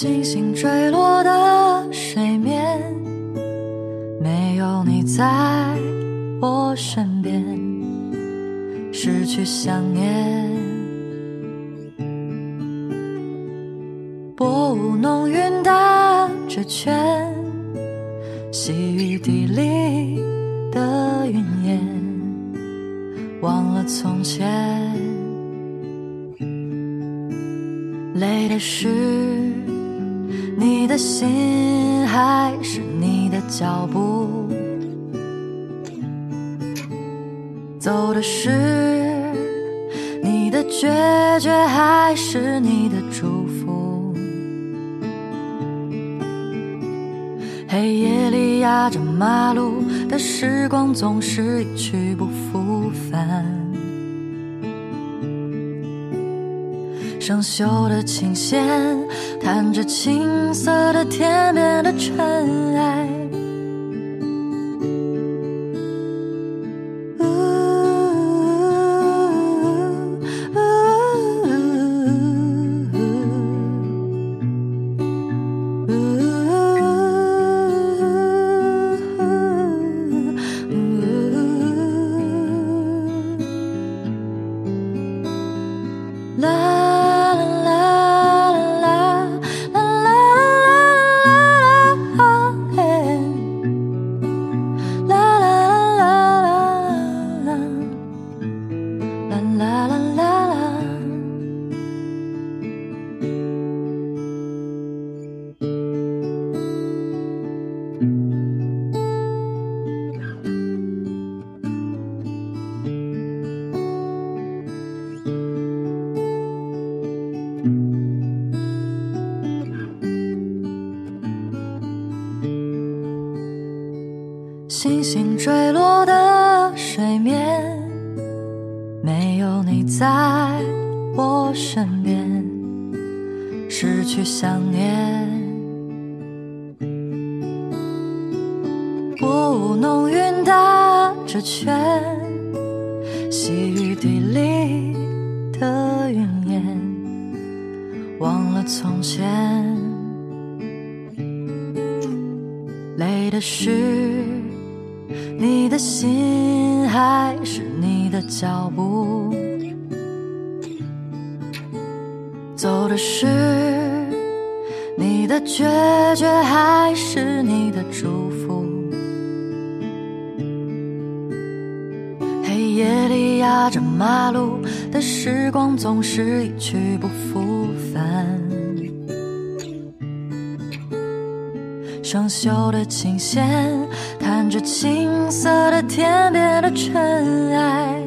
星星坠落的水面，没有你在我身边，失去想念。薄雾浓云打着圈，细雨滴里的云烟，忘了从前。累的是的心，还是你的脚步？走的是你的决绝，还是你的祝福？黑夜里压着马路的时光，总是一去不复返。生锈的琴弦，弹着青涩的天边的尘埃。星星坠落的水面，没有你在我身边，失去想念。薄雾浓云打着圈，细雨滴里的云烟，忘了从前。累的是。你的心还是你的脚步，走的是你的决绝还是你的祝福？黑夜里压着马路的时光，总是一去不复返。生锈的琴弦，弹着青涩的天边的尘埃。